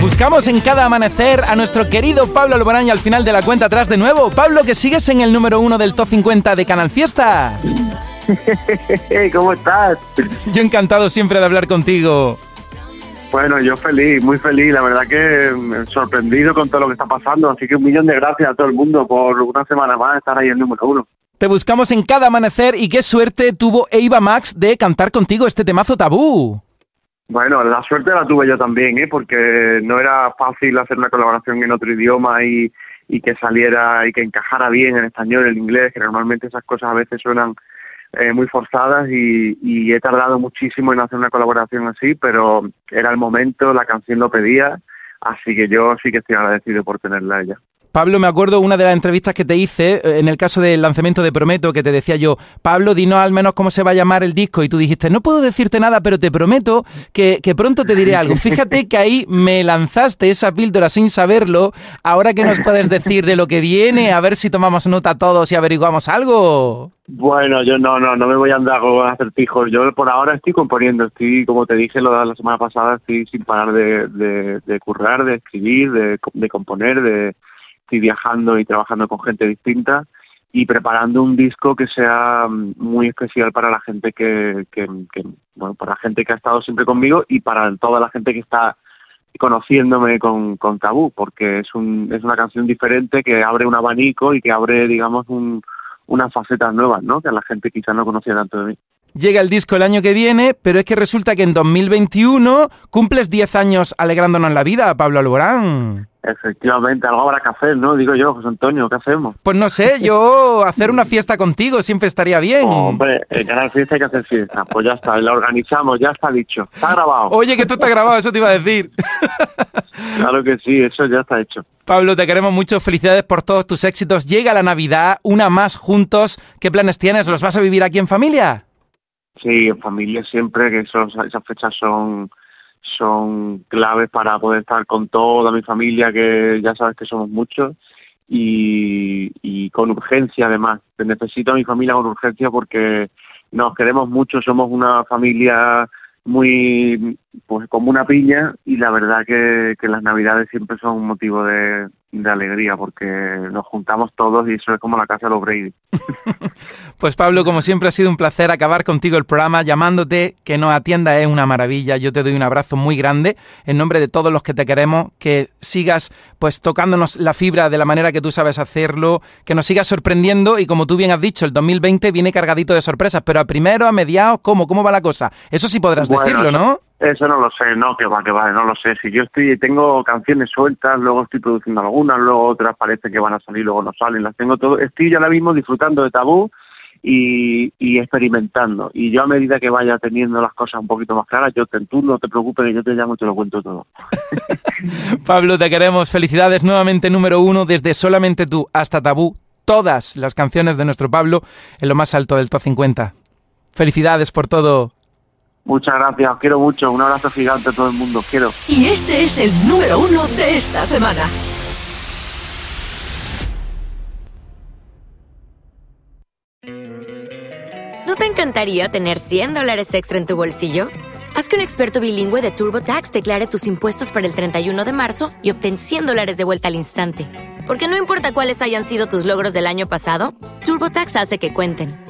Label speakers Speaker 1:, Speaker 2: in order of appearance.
Speaker 1: Buscamos en cada amanecer a nuestro querido Pablo Alborán y al final de la cuenta atrás de nuevo. Pablo, que sigues en el número uno del top 50 de Canal Fiesta.
Speaker 2: ¿Cómo estás?
Speaker 1: Yo encantado siempre de hablar contigo.
Speaker 2: Bueno, yo feliz, muy feliz. La verdad que sorprendido con todo lo que está pasando. Así que un millón de gracias a todo el mundo por una semana más estar ahí en el número uno.
Speaker 1: Te buscamos en cada amanecer y qué suerte tuvo Eva Max de cantar contigo este temazo tabú.
Speaker 2: Bueno, la suerte la tuve yo también, ¿eh? porque no era fácil hacer una colaboración en otro idioma y, y que saliera y que encajara bien en español, en inglés, que normalmente esas cosas a veces suenan eh, muy forzadas y, y he tardado muchísimo en hacer una colaboración así, pero era el momento, la canción lo pedía, así que yo sí que estoy agradecido por tenerla ella.
Speaker 1: Pablo, me acuerdo una de las entrevistas que te hice eh, en el caso del lanzamiento de Prometo, que te decía yo, Pablo, dinos al menos cómo se va a llamar el disco. Y tú dijiste, no puedo decirte nada, pero te prometo que, que pronto te diré algo. Fíjate que ahí me lanzaste esa píldora sin saberlo. Ahora que nos puedes decir de lo que viene, a ver si tomamos nota todos y averiguamos algo.
Speaker 2: Bueno, yo no, no, no me voy a andar con acertijos. Yo por ahora estoy componiendo, estoy, como te dije lo de la semana pasada, estoy sin parar de, de, de currar, de escribir, de, de componer, de estoy viajando y trabajando con gente distinta y preparando un disco que sea mm, muy especial para la gente que, bueno para la gente que ha estado siempre conmigo y para toda la gente que está conociéndome con, con Tabú porque es un es una canción diferente que abre un abanico y que abre digamos un, unas facetas nuevas no que la gente quizá no conocía tanto de mí
Speaker 1: Llega el disco el año que viene, pero es que resulta que en 2021 cumples 10 años alegrándonos la vida, Pablo Alborán.
Speaker 2: Efectivamente, algo habrá que hacer, ¿no? Digo yo, José Antonio, ¿qué hacemos?
Speaker 1: Pues no sé, yo hacer una fiesta contigo siempre estaría bien.
Speaker 2: Hombre, en Canal Fiesta hay que hacer fiesta. Pues ya está, la organizamos, ya está dicho. Está grabado.
Speaker 1: Oye, que esto está grabado, eso te iba a decir.
Speaker 2: claro que sí, eso ya está hecho.
Speaker 1: Pablo, te queremos mucho. Felicidades por todos tus éxitos. Llega la Navidad, una más juntos. ¿Qué planes tienes? ¿Los vas a vivir aquí en familia?
Speaker 2: Sí, en familia siempre, que esos, esas fechas son son claves para poder estar con toda mi familia, que ya sabes que somos muchos, y, con urgencia además. Necesito a mi familia con urgencia porque nos queremos mucho, somos una familia muy pues como una piña y la verdad que las navidades siempre son un motivo de, de alegría porque nos juntamos todos y eso es como la casa de los Brady.
Speaker 1: pues Pablo, como siempre ha sido un placer acabar contigo el programa llamándote, que nos atienda es una maravilla. Yo te doy un abrazo muy grande en nombre de todos los que te queremos, que sigas pues tocándonos la fibra de la manera que tú sabes hacerlo, que nos sigas sorprendiendo y como tú bien has dicho, el 2020 viene cargadito de sorpresas, pero a primero, a mediados, ¿cómo? ¿Cómo va la cosa? Eso sí podrás bueno, decirlo, ¿no?
Speaker 2: Eso no lo sé, no, que va, que va, no lo sé. Si yo estoy, tengo canciones sueltas, luego estoy produciendo algunas, luego otras parece que van a salir, luego no salen, las tengo todo. Estoy yo ahora mismo disfrutando de tabú y, experimentando. Y yo a medida que vaya teniendo las cosas un poquito más claras, yo te, tú no te preocupes yo te llamo y te lo cuento todo.
Speaker 1: Pablo, te queremos. Felicidades nuevamente número uno desde Solamente tú hasta Tabú. Todas las canciones de nuestro Pablo en lo más alto del top 50. Felicidades por todo.
Speaker 2: Muchas gracias, os quiero mucho. Un abrazo gigante a todo el mundo, os quiero.
Speaker 3: Y este es el número uno de esta semana.
Speaker 4: ¿No te encantaría tener 100 dólares extra en tu bolsillo? Haz que un experto bilingüe de TurboTax declare tus impuestos para el 31 de marzo y obtén 100 dólares de vuelta al instante. Porque no importa cuáles hayan sido tus logros del año pasado, TurboTax hace que cuenten.